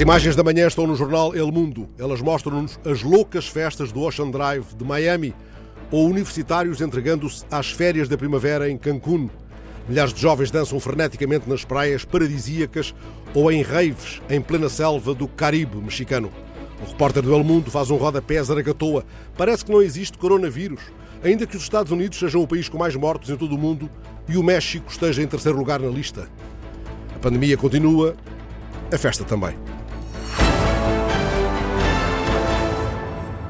As imagens da manhã estão no jornal El Mundo. Elas mostram-nos as loucas festas do Ocean Drive de Miami ou universitários entregando-se às férias da primavera em Cancún. Milhares de jovens dançam freneticamente nas praias paradisíacas ou em raves em plena selva do Caribe mexicano. O repórter do El Mundo faz um rodapé à Zaragatoa. Parece que não existe coronavírus, ainda que os Estados Unidos sejam o país com mais mortos em todo o mundo e o México esteja em terceiro lugar na lista. A pandemia continua, a festa também.